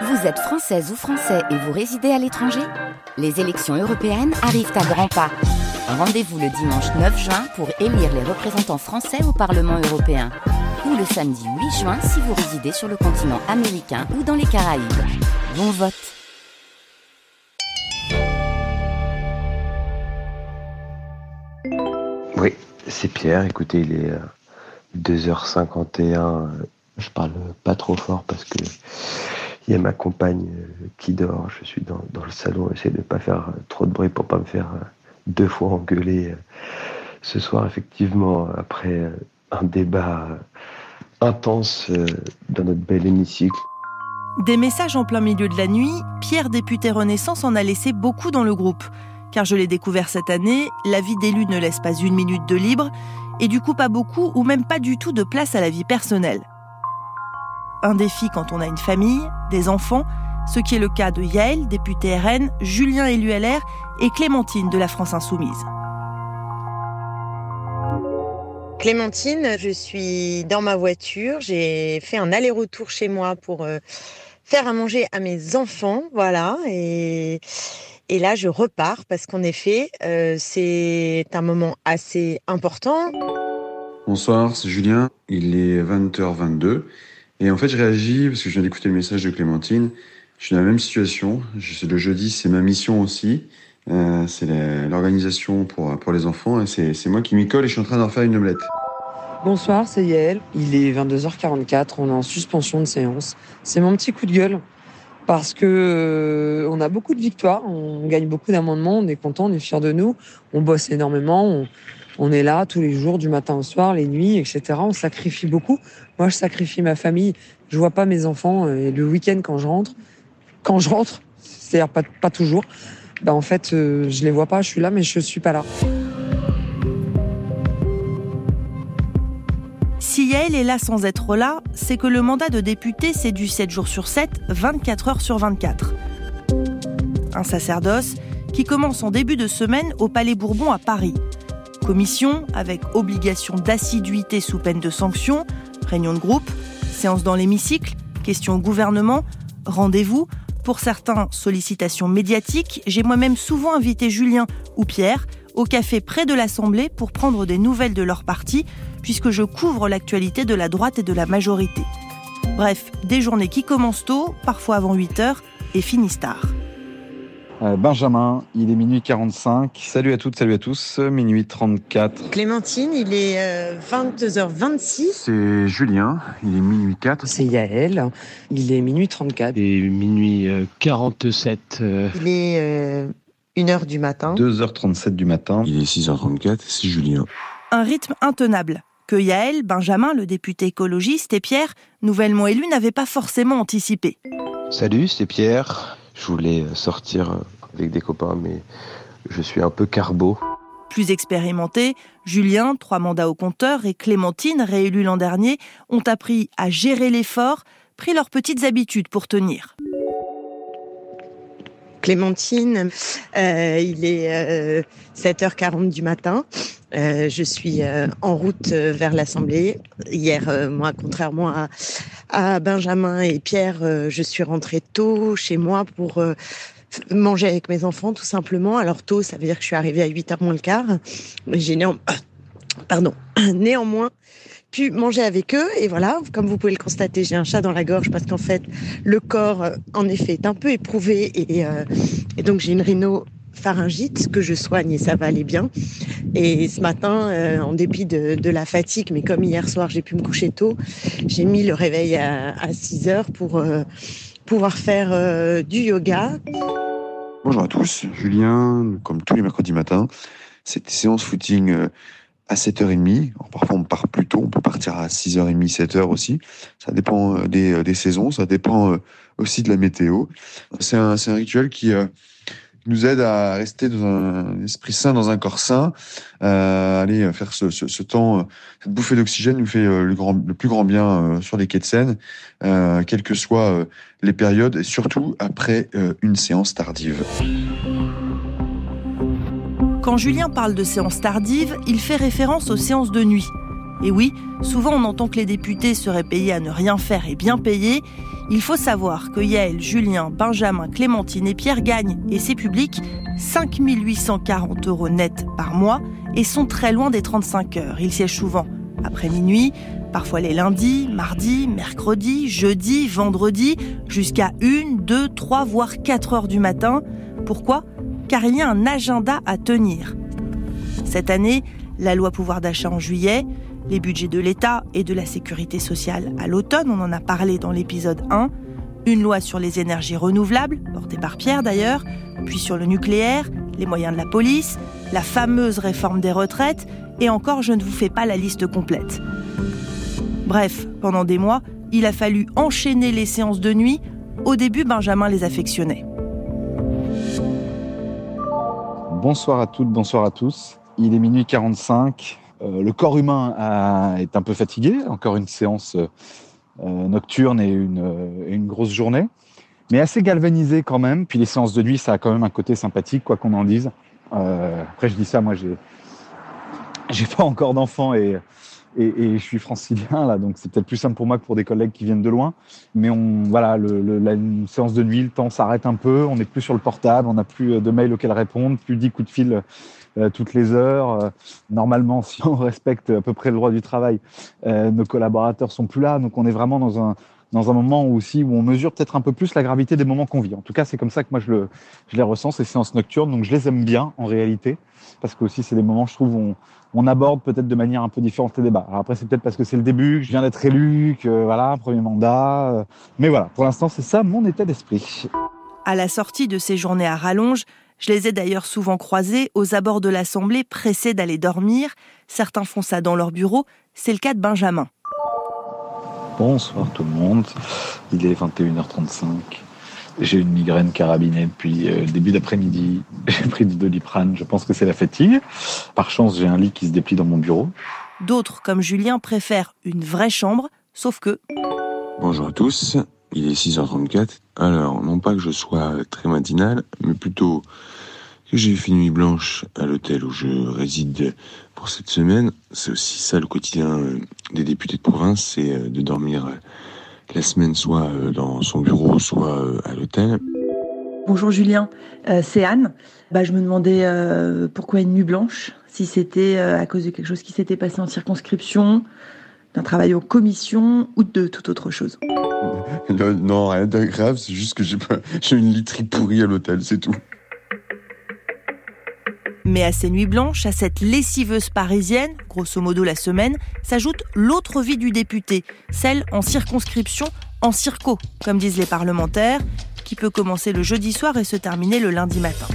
Vous êtes française ou français et vous résidez à l'étranger Les élections européennes arrivent à grands pas. Rendez-vous le dimanche 9 juin pour élire les représentants français au Parlement européen. Ou le samedi 8 juin si vous résidez sur le continent américain ou dans les Caraïbes. Bon vote Oui, c'est Pierre. Écoutez, il est 2h51. Euh, Je parle pas trop fort parce que il y a ma compagne euh, qui dort. Je suis dans, le salon. J'essaie de ne pas faire euh, trop de bruit pour pas me faire deux fois engueuler ce soir, effectivement, après un débat intense dans notre bel hémicycle. Des messages en plein milieu de la nuit, Pierre, député Renaissance, en a laissé beaucoup dans le groupe. Car je l'ai découvert cette année, la vie d'élu ne laisse pas une minute de libre, et du coup pas beaucoup ou même pas du tout de place à la vie personnelle. Un défi quand on a une famille, des enfants, ce qui est le cas de Yael, député RN, Julien élu LR et Clémentine de la France Insoumise. Clémentine, je suis dans ma voiture, j'ai fait un aller-retour chez moi pour euh, faire à manger à mes enfants, voilà, et, et là je repars parce qu'en effet, euh, c'est un moment assez important. Bonsoir, c'est Julien, il est 20h22, et en fait je réagis parce que je viens d'écouter le message de Clémentine, je suis dans la même situation, je, le jeudi c'est ma mission aussi, euh, c'est l'organisation pour, pour les enfants. C'est moi qui m'y colle et je suis en train d'en faire une omelette. Bonsoir, c'est Yael. Il est 22h44, on est en suspension de séance. C'est mon petit coup de gueule. Parce que euh, on a beaucoup de victoires, on gagne beaucoup d'amendements, on est content, on est fiers de nous, on bosse énormément, on, est là tous les jours, du matin au soir, les nuits, etc. On sacrifie beaucoup. Moi, je sacrifie ma famille. Je vois pas mes enfants euh, et le week-end quand je rentre. Quand je rentre, c'est-à-dire pas, toujours, ben en fait, euh, je les vois pas, je suis là, mais je suis pas là. Si Yael est là sans être là, c'est que le mandat de député, c'est du 7 jours sur 7, 24 heures sur 24. Un sacerdoce qui commence en début de semaine au Palais Bourbon à Paris. Commission avec obligation d'assiduité sous peine de sanction, réunion de groupe, séance dans l'hémicycle, questions au gouvernement, rendez-vous, pour certains, sollicitations médiatiques. J'ai moi-même souvent invité Julien ou Pierre au café près de l'Assemblée pour prendre des nouvelles de leur parti, puisque je couvre l'actualité de la droite et de la majorité. Bref, des journées qui commencent tôt, parfois avant 8 heures, et finissent tard. Euh, Benjamin, il est minuit 45. Salut à toutes, salut à tous. Minuit 34. Clémentine, il est 22h26. C'est Julien, il est minuit 4. C'est Yael, il est minuit 34. Et minuit 47. euh, Il est 1h du matin. 2h37 du matin. Il est 6h34, c'est Julien. Un rythme intenable que Yael, Benjamin, le député écologiste, et Pierre, nouvellement élu, n'avaient pas forcément anticipé. Salut, c'est Pierre. Je voulais sortir avec des copains, mais je suis un peu carbo. Plus expérimentés, Julien, trois mandats au compteur, et Clémentine, réélue l'an dernier, ont appris à gérer l'effort, pris leurs petites habitudes pour tenir. Clémentine, euh, il est euh, 7h40 du matin. Euh, je suis euh, en route euh, vers l'Assemblée. Hier, euh, moi, contrairement à, à Benjamin et Pierre, euh, je suis rentrée tôt chez moi pour euh, manger avec mes enfants, tout simplement. Alors tôt, ça veut dire que je suis arrivée à 8h moins le quart. J'ai néan- pardon, néanmoins pu manger avec eux. Et voilà, comme vous pouvez le constater, j'ai un chat dans la gorge parce qu'en fait, le corps, euh, en effet, est un peu éprouvé. Et, euh, donc, j'ai une rhinopharyngite que je soigne et ça va aller bien. Et ce matin, euh, en dépit de, la fatigue, mais comme hier soir, j'ai pu me coucher tôt, j'ai mis le réveil à, à 6 heures pour pouvoir faire du yoga. Bonjour à tous, Julien, comme tous les mercredis matins, c'est séance footing à 7h30. Alors, parfois on part plus tôt, on peut partir à 6h30, 7h aussi. Ça dépend euh, des, euh, des saisons, ça dépend euh, aussi de la météo. C'est un, un rituel qui nous aide à rester dans un esprit sain, dans un corps sain. Euh, aller faire ce, ce, temps, cette bouffée d'oxygène nous fait le, grand, le plus grand bien sur les quais de Seine, quelles que soient les périodes, et surtout après une séance tardive. Quand Julien parle de séances tardives, il fait référence aux séances de nuit. Et oui, souvent on entend que les députés seraient payés à ne rien faire et bien payés. Il faut savoir que Yael, Julien, Benjamin, Clémentine et Pierre gagnent, et c'est public, 5 840 euros net par mois et sont très loin des 35 heures. Ils siègent souvent après minuit, parfois les lundis, mardis, mercredis, jeudis, vendredis, jusqu'à 1, 2, 3, voire 4 heures du matin. Pourquoi? Car il y a un agenda à tenir. Cette année, la loi pouvoir d'achat en juillet, les budgets de l'État et de la sécurité sociale à l'automne, on en a parlé dans l'épisode 1, une loi sur les énergies renouvelables, portée par Pierre d'ailleurs, puis sur le nucléaire, les moyens de la police, la fameuse réforme des retraites, et encore je ne vous fais pas la liste complète. Bref, pendant des mois, il a fallu enchaîner les séances de nuit. Au début, Benjamin les affectionnait. Bonsoir à toutes, bonsoir à tous. Il est minuit 45. Euh, le corps humain est un peu fatigué. Encore une séance euh, nocturne et une, grosse journée. Mais assez galvanisé quand même. Puis les séances de nuit, ça a quand même un côté sympathique, quoi qu'on en dise. Euh, après, je dis ça, moi, j'ai, j'ai pas encore d'enfant et, et, et, je suis francilien là, donc c'est peut-être plus simple pour moi que pour des collègues qui viennent de loin. Mais on, voilà, le, le, la séance de nuit, le temps s'arrête un peu. On n'est plus sur le portable, on n'a plus de mails auxquels répondre, plus dix coups de fil euh, toutes les heures. Euh, normalement, si on respecte à peu près le droit du travail, euh, nos collaborateurs sont plus là. Donc on est vraiment dans un dans un moment aussi où on mesure peut-être un peu plus la gravité des moments qu'on vit. En tout cas, c'est comme ça que moi je, le, je les ressens, ces séances nocturnes. Donc je les aime bien en réalité, parce que aussi c'est des moments, je trouve, où on, aborde peut-être de manière un peu différente les débats. Après, c'est peut-être parce que c'est le début, que je viens d'être élu, que voilà, premier mandat. Mais voilà, pour l'instant, c'est ça mon état d'esprit. À la sortie de ces journées à rallonge, je les ai d'ailleurs souvent croisés aux abords de l'Assemblée pressés d'aller dormir. Certains font ça dans leur bureau. C'est le cas de Benjamin. Bonsoir tout le monde. Il est 21h35. J'ai une migraine carabinée depuis le début d'après-midi. J'ai pris du doliprane. Je pense que c'est la fatigue. Par chance, j'ai un lit qui se déplie dans mon bureau. D'autres, comme Julien, préfèrent une vraie chambre, sauf que... Bonjour à tous. Il est 6h34. Alors, non pas que je sois très matinal, mais plutôt que j'ai fait nuit blanche à l'hôtel où je réside pour cette semaine. C'est aussi ça le quotidien des députés de province, c'est de dormir la semaine soit dans son bureau, soit à l'hôtel. Bonjour Julien, euh, c'est Anne. Bah, je me demandais euh, pourquoi une nuit blanche, si c'était euh, à cause de quelque chose qui s'était passé en circonscription, d'un travail en commission ou de toute autre chose? Non, rien de grave, c'est juste que j'ai une literie pourrie à l'hôtel, c'est tout. Mais à ces nuits blanches, à cette lessiveuse parisienne, grosso modo la semaine, s'ajoute l'autre vie du député, celle en circonscription, en circo, comme disent les parlementaires, qui peut commencer le jeudi soir et se terminer le lundi matin.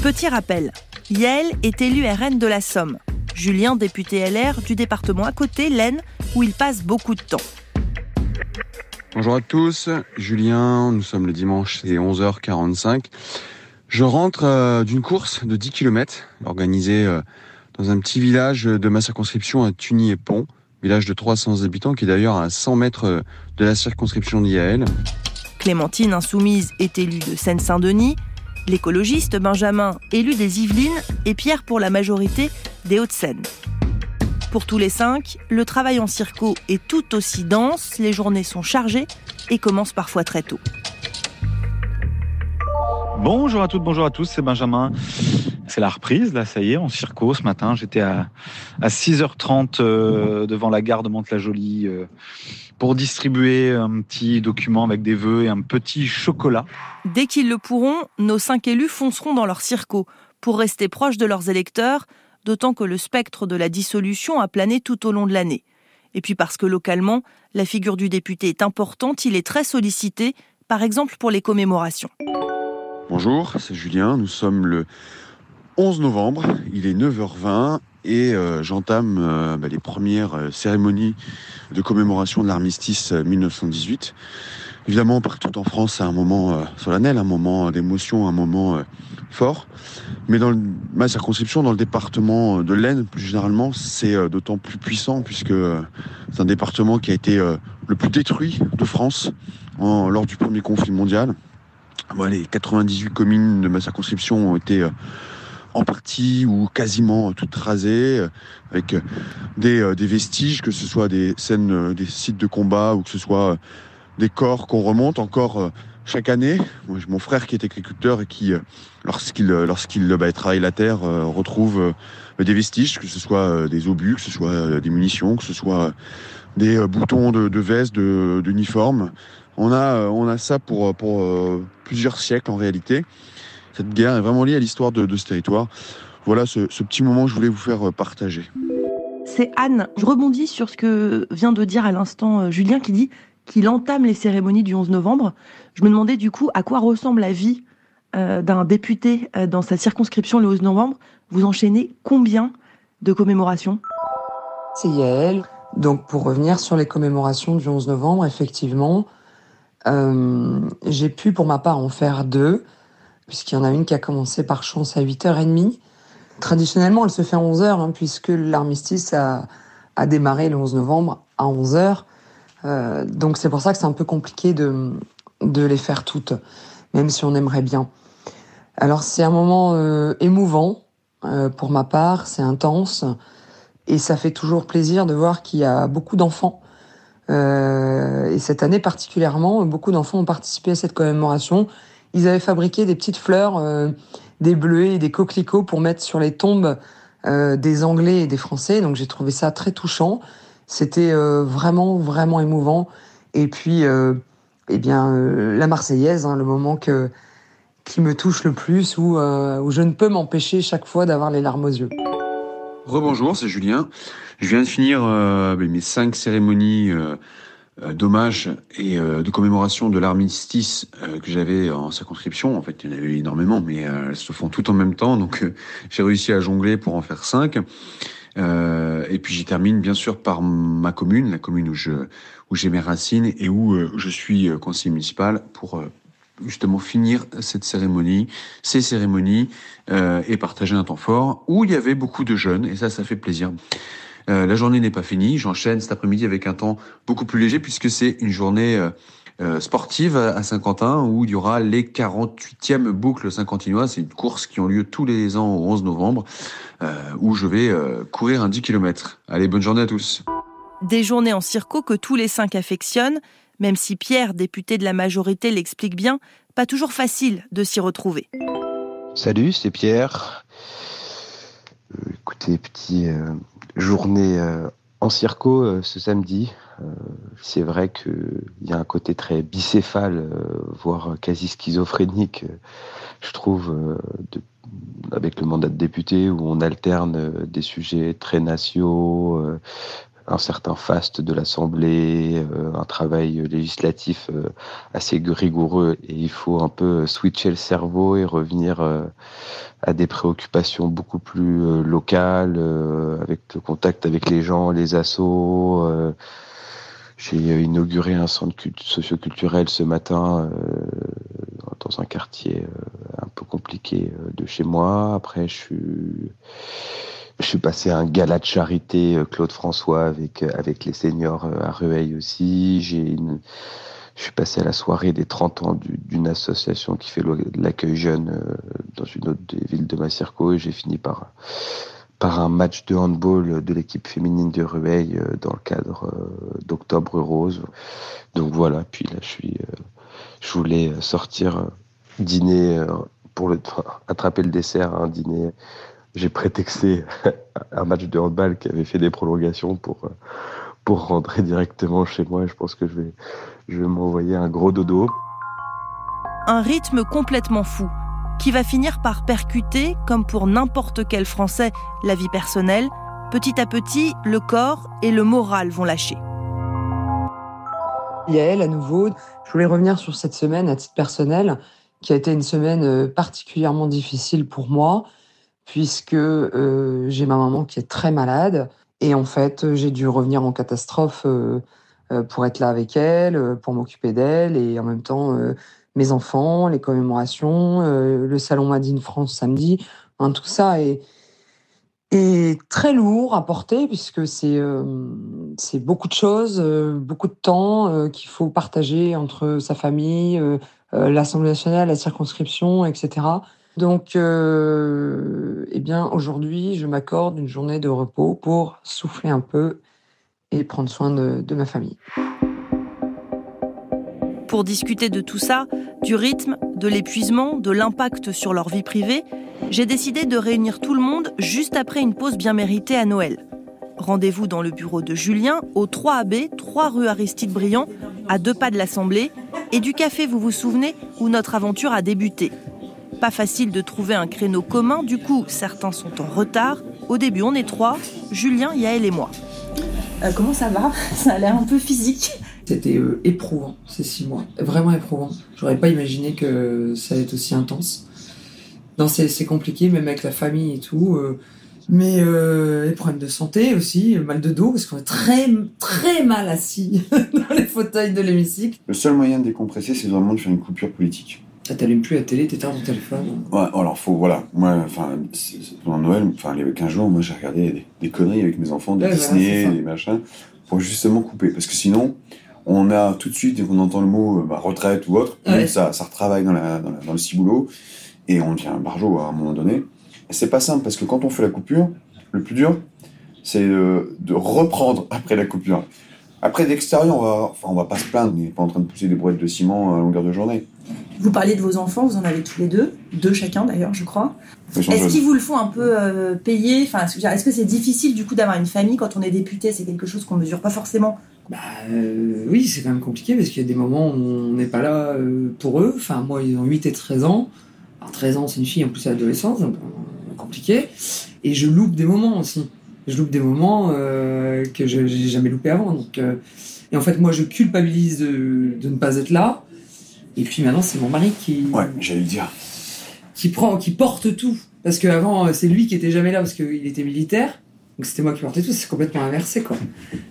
Petit rappel, Yael est élu RN de la Somme, Julien député LR du département à côté, l'Aisne, où il passe beaucoup de temps. Bonjour à tous, Julien, nous sommes le dimanche, c'est 11h45. Je rentre euh, d'une course de 10 km organisée euh, dans un petit village de ma circonscription à Tuny et Pont, village de 300 habitants qui est d'ailleurs à 100 mètres de la circonscription d'IAL. Clémentine Insoumise est élue de Seine-Saint-Denis, l'écologiste Benjamin élu des Yvelines et Pierre pour la majorité des Hauts-de-Seine. Pour tous les cinq, le travail en circo est tout aussi dense, les journées sont chargées et commencent parfois très tôt. Bonjour à toutes, bonjour à tous, c'est Benjamin. C'est la reprise, là, ça y est, en circo ce matin. J'étais à, à 6h30 euh, devant la gare de Mantes-la-Jolie euh, pour distribuer un petit document avec des vœux et un petit chocolat. Dès qu'ils le pourront, nos cinq élus fonceront dans leur circo pour rester proches de leurs électeurs, d'autant que le spectre de la dissolution a plané tout au long de l'année. Et puis parce que localement, la figure du député est importante, il est très sollicité, par exemple pour les commémorations. Bonjour, c'est Julien. Nous sommes le 11 novembre. Il est 9h20 et euh, j'entame euh, bah, les premières euh, cérémonies de commémoration de l'armistice 1918. Évidemment, partout en France, c'est un moment solennel, un moment d'émotion, un moment fort. Mais dans ma circonscription, dans le département de l'Aisne, plus généralement, c'est d'autant plus puissant puisque c'est un département qui a été le plus détruit de France lors du premier conflit mondial. Bon, les 98 communes de ma circonscription ont été en partie ou quasiment toutes rasées, avec des, vestiges, que ce soit des scènes, des sites de combat ou que ce soit des corps qu'on remonte encore chaque année. Mon frère qui est agriculteur et qui, lorsqu'il lorsqu'il travaille la terre, retrouve des vestiges, que ce soit des obus, que ce soit des munitions, que ce soit des boutons de, de veste, d'uniforme. On a, on a ça pour, pour plusieurs siècles en réalité. Cette guerre est vraiment liée à l'histoire de, ce territoire. Voilà ce, petit moment que je voulais vous faire euh, partager. C'est Anne. Je rebondis sur ce que vient de dire à l'instant euh, Julien qui dit qu'il entame les cérémonies du 11 novembre. Je me demandais du coup à quoi ressemble la vie euh, d'un député dans sa circonscription le 11 novembre. Vous enchaînez combien de commémorations? C'est Yael. Donc pour revenir sur les commémorations du 11 novembre, effectivement, j'ai pu pour ma part en faire deux puisqu'il y en a une qui a commencé par chance à 8h30. Traditionnellement, elle se fait à 11h, hein, puisque l'armistice a, démarré le 11 novembre à 11h. Euh, donc c'est pour ça que c'est un peu compliqué de, les faire toutes, même si on aimerait bien. Alors c'est un moment euh, émouvant euh, pour ma part, c'est intense, et ça fait toujours plaisir de voir qu'il y a beaucoup d'enfants. Et cette année particulièrement, beaucoup d'enfants ont participé à cette commémoration ils avaient fabriqué des petites fleurs, euh, des bleuets et des coquelicots pour mettre sur les tombes euh, des Anglais et des Français. Donc j'ai trouvé ça très touchant. C'était euh, vraiment, vraiment émouvant. Et puis, eh bien, la Marseillaise, hein, le moment qui me touche le plus, où, où je ne peux m'empêcher chaque fois d'avoir les larmes aux yeux. Rebonjour, c'est Julien. Je viens de finir mes cinq cérémonies d'hommage et euh, de commémoration de l'armistice euh, que j'avais en circonscription. En fait, il y en avait énormément, mais elles se font toutes en même temps, donc j'ai réussi à jongler pour en faire cinq. et puis j'y termine bien sûr par ma commune, la commune où je où j'ai mes racines et où je suis conseiller municipal pour justement finir cette cérémonie, ces cérémonies et partager un temps fort où il y avait beaucoup de jeunes et ça, ça fait plaisir. Euh, la journée n'est pas finie. J'enchaîne cet après-midi avec un temps beaucoup plus léger puisque c'est une journée euh, euh, sportive à Saint-Quentin où il y aura les 48e boucles saint-quentinoises. C'est une course qui ont lieu tous les ans au 11 novembre où je vais courir un 10 km. Allez, bonne journée à tous. Des journées en circo que tous les cinq affectionnent, même si Pierre, député de la majorité, l'explique bien, pas toujours facile de s'y retrouver. Salut, c'est Pierre. Écoutez, petit, journée euh, en circo euh, ce samedi. Euh, c'est vrai qu'il y a un côté très bicéphale, voire quasi schizophrénique, je trouve, avec le mandat de député, où on alterne des sujets très nationaux, un certain faste de l'Assemblée, un travail législatif assez rigoureux, et il faut un peu switcher le cerveau et revenir à des préoccupations beaucoup plus euh, locales, euh, avec le contact avec les gens, les assos. Euh, j'ai inauguré un centre socioculturel ce matin dans un quartier un peu compliqué de chez moi. Après, je suis, je suis passé à un gala de charité Claude François avec avec les seniors à Rueil aussi. J'ai je suis passé à la soirée des 30 ans d'une association qui fait l'accueil jeune euh, dans une autre des villes de Massirco et j'ai fini par, par un match de handball de l'équipe féminine de Rueil euh, dans le cadre euh, d'Octobre Rose. Donc voilà, puis là je voulais sortir dîner pour le, attraper le dessert à un dîner. J'ai prétexté un match de handball qui avait fait des prolongations pour pour rentrer directement chez moi. Je pense que je vais, je vais m'envoyer un gros dodo. Un rythme complètement fou, qui va finir par percuter, comme pour n'importe quel Français, la vie personnelle. Petit à petit, le corps et le moral vont lâcher. Yael, à nouveau, je voulais revenir sur cette semaine à titre personnel, qui a été une semaine euh, particulièrement difficile pour moi, puisque euh, j'ai ma maman qui est très malade. Et en fait, j'ai dû revenir en catastrophe euh, euh, pour être là avec elle, euh, pour m'occuper d'elle, et en même temps, mes enfants, les commémorations, le salon Madine France samedi, tout ça est, très lourd à porter puisque c'est beaucoup de choses, beaucoup de temps qu'il faut partager entre sa famille, l'Assemblée nationale, la circonscription, etc. Donc, euh, eh bien, aujourd'hui, je m'accorde une journée de repos pour souffler un peu et prendre soin de, de ma famille. Pour discuter de tout ça, du rythme, de l'épuisement, de l'impact sur leur vie privée, j'ai décidé de réunir tout le monde juste après une pause bien méritée à Noël. Rendez-vous dans le bureau de Julien, au 3AB, 3 rue Aristide Briand, à deux pas de l'Assemblée, et du café, vous vous souvenez, où notre aventure a débuté. Pas facile de trouver un créneau commun, du coup, certains sont en retard. Au début, on est trois, Julien, Yael et moi. Euh, comment ça va? Ça a l'air un peu physique. C'était euh, éprouvant ces six mois, vraiment éprouvant. J'aurais pas imaginé que ça allait être aussi intense. Non, c'est c'est compliqué, même avec la famille et tout. euh, mais euh, les problèmes de santé aussi, mal de dos, parce qu'on est très, très mal assis dans les fauteuils de l'hémicycle. Le seul moyen de décompresser, c'est vraiment de faire une coupure politique. Ah, T'allumes plus la télé, t'éteins ton téléphone. Ouais, alors faut, voilà, moi, enfin, pendant Noël, enfin, les 15 jours, moi, j'ai regardé des, des conneries avec mes enfants, des Ouais, Disney, ça. des machins, pour justement couper. Parce que sinon, on a tout de suite, dès qu'on entend le mot euh, bah, retraite ou autre, Ouais. ça, ça retravaille dans, la, dans, la- dans le ciboulot, et on devient un barjot à un moment donné. Et c'est pas simple, parce que quand on fait la coupure, le plus dur, c'est de, de reprendre après la coupure. Après, d'extérieur, on va, enfin, on va pas se plaindre, on n'est pas en train de pousser des brouettes de ciment à longueur de journée. Vous parliez de vos enfants, vous en avez tous les deux, deux chacun d'ailleurs, je crois. Est-ce qu'ils vous le font un peu euh, payer? Enfin, est-ce que- c'est difficile du coup d'avoir une famille quand on est député? C'est quelque chose qu'on mesure pas forcément. Bah euh, oui, c'est quand même compliqué parce qu'il y a des moments où on n'est pas là euh, pour eux. Enfin, moi, ils ont 8 et 13 ans. Alors, 13 ans, c'est une fille, en plus, c'est l'adolescence, donc euh, compliqué. Et je loupe des moments aussi. Je loupe des moments euh, que je j'ai jamais loupé avant. Donc, euh, et en fait, moi, je culpabilise de, de ne pas être là. Et puis maintenant, c'est mon mari qui, Ouais, j'allais le dire. qui prend, qui porte tout. Parce qu'avant, euh, c'est lui qui était jamais là parce qu'il était militaire. Donc c'était moi qui portais tout. C'est complètement inversé, quoi.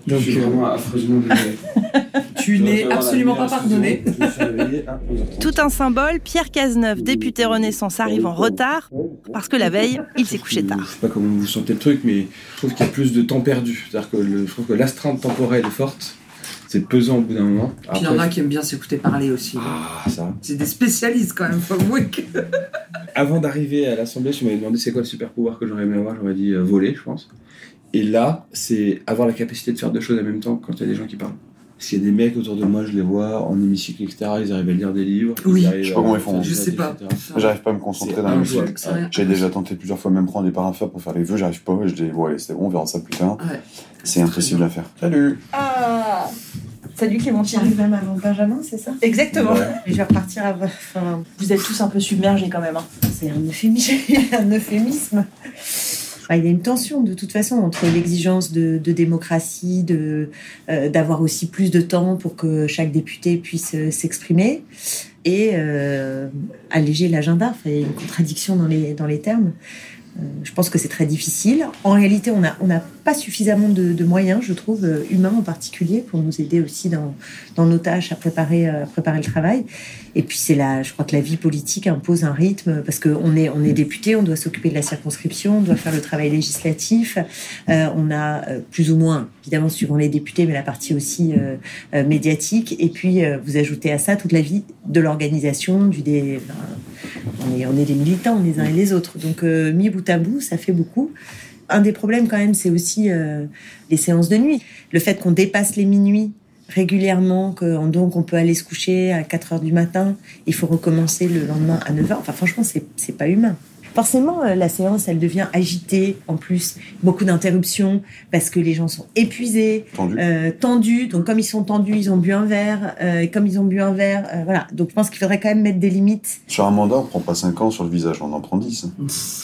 Donc, je suis euh, vraiment affreusement désolé. tu n'es absolument pas pardonné. Je me suis réveillé à 11h30. Tout un symbole, Pierre Cazeneuve, député Renaissance, arrive en retard parce que la veille, il s'est couché tard. Je sais pas comment vous sentez le truc, mais je trouve qu'il y a plus de temps perdu. C'est-à-dire que le- je trouve que l'astreinte temporelle est forte. C'est pesant au bout d'un moment. Puis il y en a qui aiment bien s'écouter parler aussi. Ah, ça. C'est des spécialistes quand même, faut avouer que... Avant d'arriver à l'Assemblée, tu m'avais demandé c'est quoi le super pouvoir que j'aurais aimé avoir? J'aurais dit euh, voler, je pense. Et là, c'est avoir la capacité de faire deux choses en même temps quand il y a des gens qui parlent. Parce qu'il y a des mecs autour de moi, je les vois en hémicycle, etc. Ils arrivent à lire des livres. Oui. ils arrivent Je sais pas comment ils font. Je sais pas. J'arrive pas à me concentrer dans le injouable. musique. C'est rien. J'ai déjà tenté plusieurs fois même prendre des paraffeurs pour faire les vœux, j'arrive pas, je dis bon allez c'est bon, on verra ça plus tard. Ouais. C'est impossible à faire. Salut Ah Salut Clémentine. J'arrive même avant Benjamin, c'est ça? Exactement. Je vais repartir à... Enfin, Vous êtes tous un peu submergés quand même. hein. c'est un euphémisme. un euphémisme. Il y a une tension de toute façon entre l'exigence de, démocratie, de euh, d'avoir aussi plus de temps pour que chaque député puisse euh, s'exprimer et euh, alléger l'agenda. Il y a une contradiction dans les dans les termes. Je pense que c'est très difficile. En réalité, on n'a on n'a pas suffisamment de, moyens, je trouve, euh, humains en particulier, pour nous aider aussi dans, nos tâches à préparer, euh, préparer le travail. Et puis c'est là, je crois que la vie politique impose un rythme parce qu'on est député, on doit s'occuper de la circonscription, on doit faire le travail législatif. Euh, on a plus ou moins, évidemment suivant les députés, mais la partie aussi médiatique. Et puis vous ajoutez à ça toute la vie de l'organisation, du dé... enfin, on est on est des militants les uns et les autres. Donc mis bout à bout, ça fait beaucoup. Un des problèmes quand même, c'est aussi euh, les séances de nuit. Le fait qu'on dépasse les minuit régulièrement, que donc on peut aller se coucher à 4 heures du matin, il faut recommencer le lendemain à 9 heures. Enfin, franchement, c'est pas humain. Forcément, euh, la séance, elle devient agitée. En plus, beaucoup d'interruptions parce que les gens sont épuisés, Tendu. euh, tendus. Donc, comme ils sont tendus, ils ont bu un verre. euh, et comme ils ont bu un verre, euh, voilà. Donc, je pense qu'il faudrait quand même mettre des limites. Sur un mandat, on prend pas 5 ans sur le visage, on en prend 10.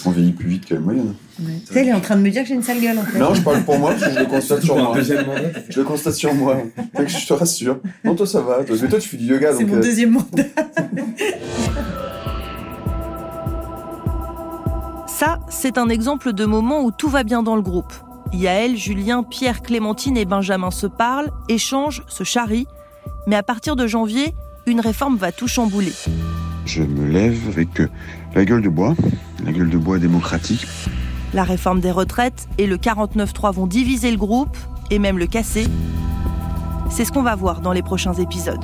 On vieillit plus vite que la moyenne. Tu sais, elle est en train de me dire que j'ai une sale gueule, en fait. Non, je parle pour moi, parce que je le constate sur moi. deuxième mandat. Je le constate sur moi. Fait que je te rassure. Non, toi ça va. Que toi tu fais du yoga, C'est mon euh, deuxième mandat. Ça, c'est un exemple de moment où tout va bien dans le groupe. Yaël, Julien, Pierre, Clémentine et Benjamin se parlent, échangent, se charrient. Mais à partir de janvier, une réforme va tout chambouler. Je me lève avec euh, la gueule de bois, la gueule de bois démocratique. La réforme des retraites et le 49.3 vont diviser le groupe et même le casser. C'est ce qu'on va voir dans les prochains épisodes.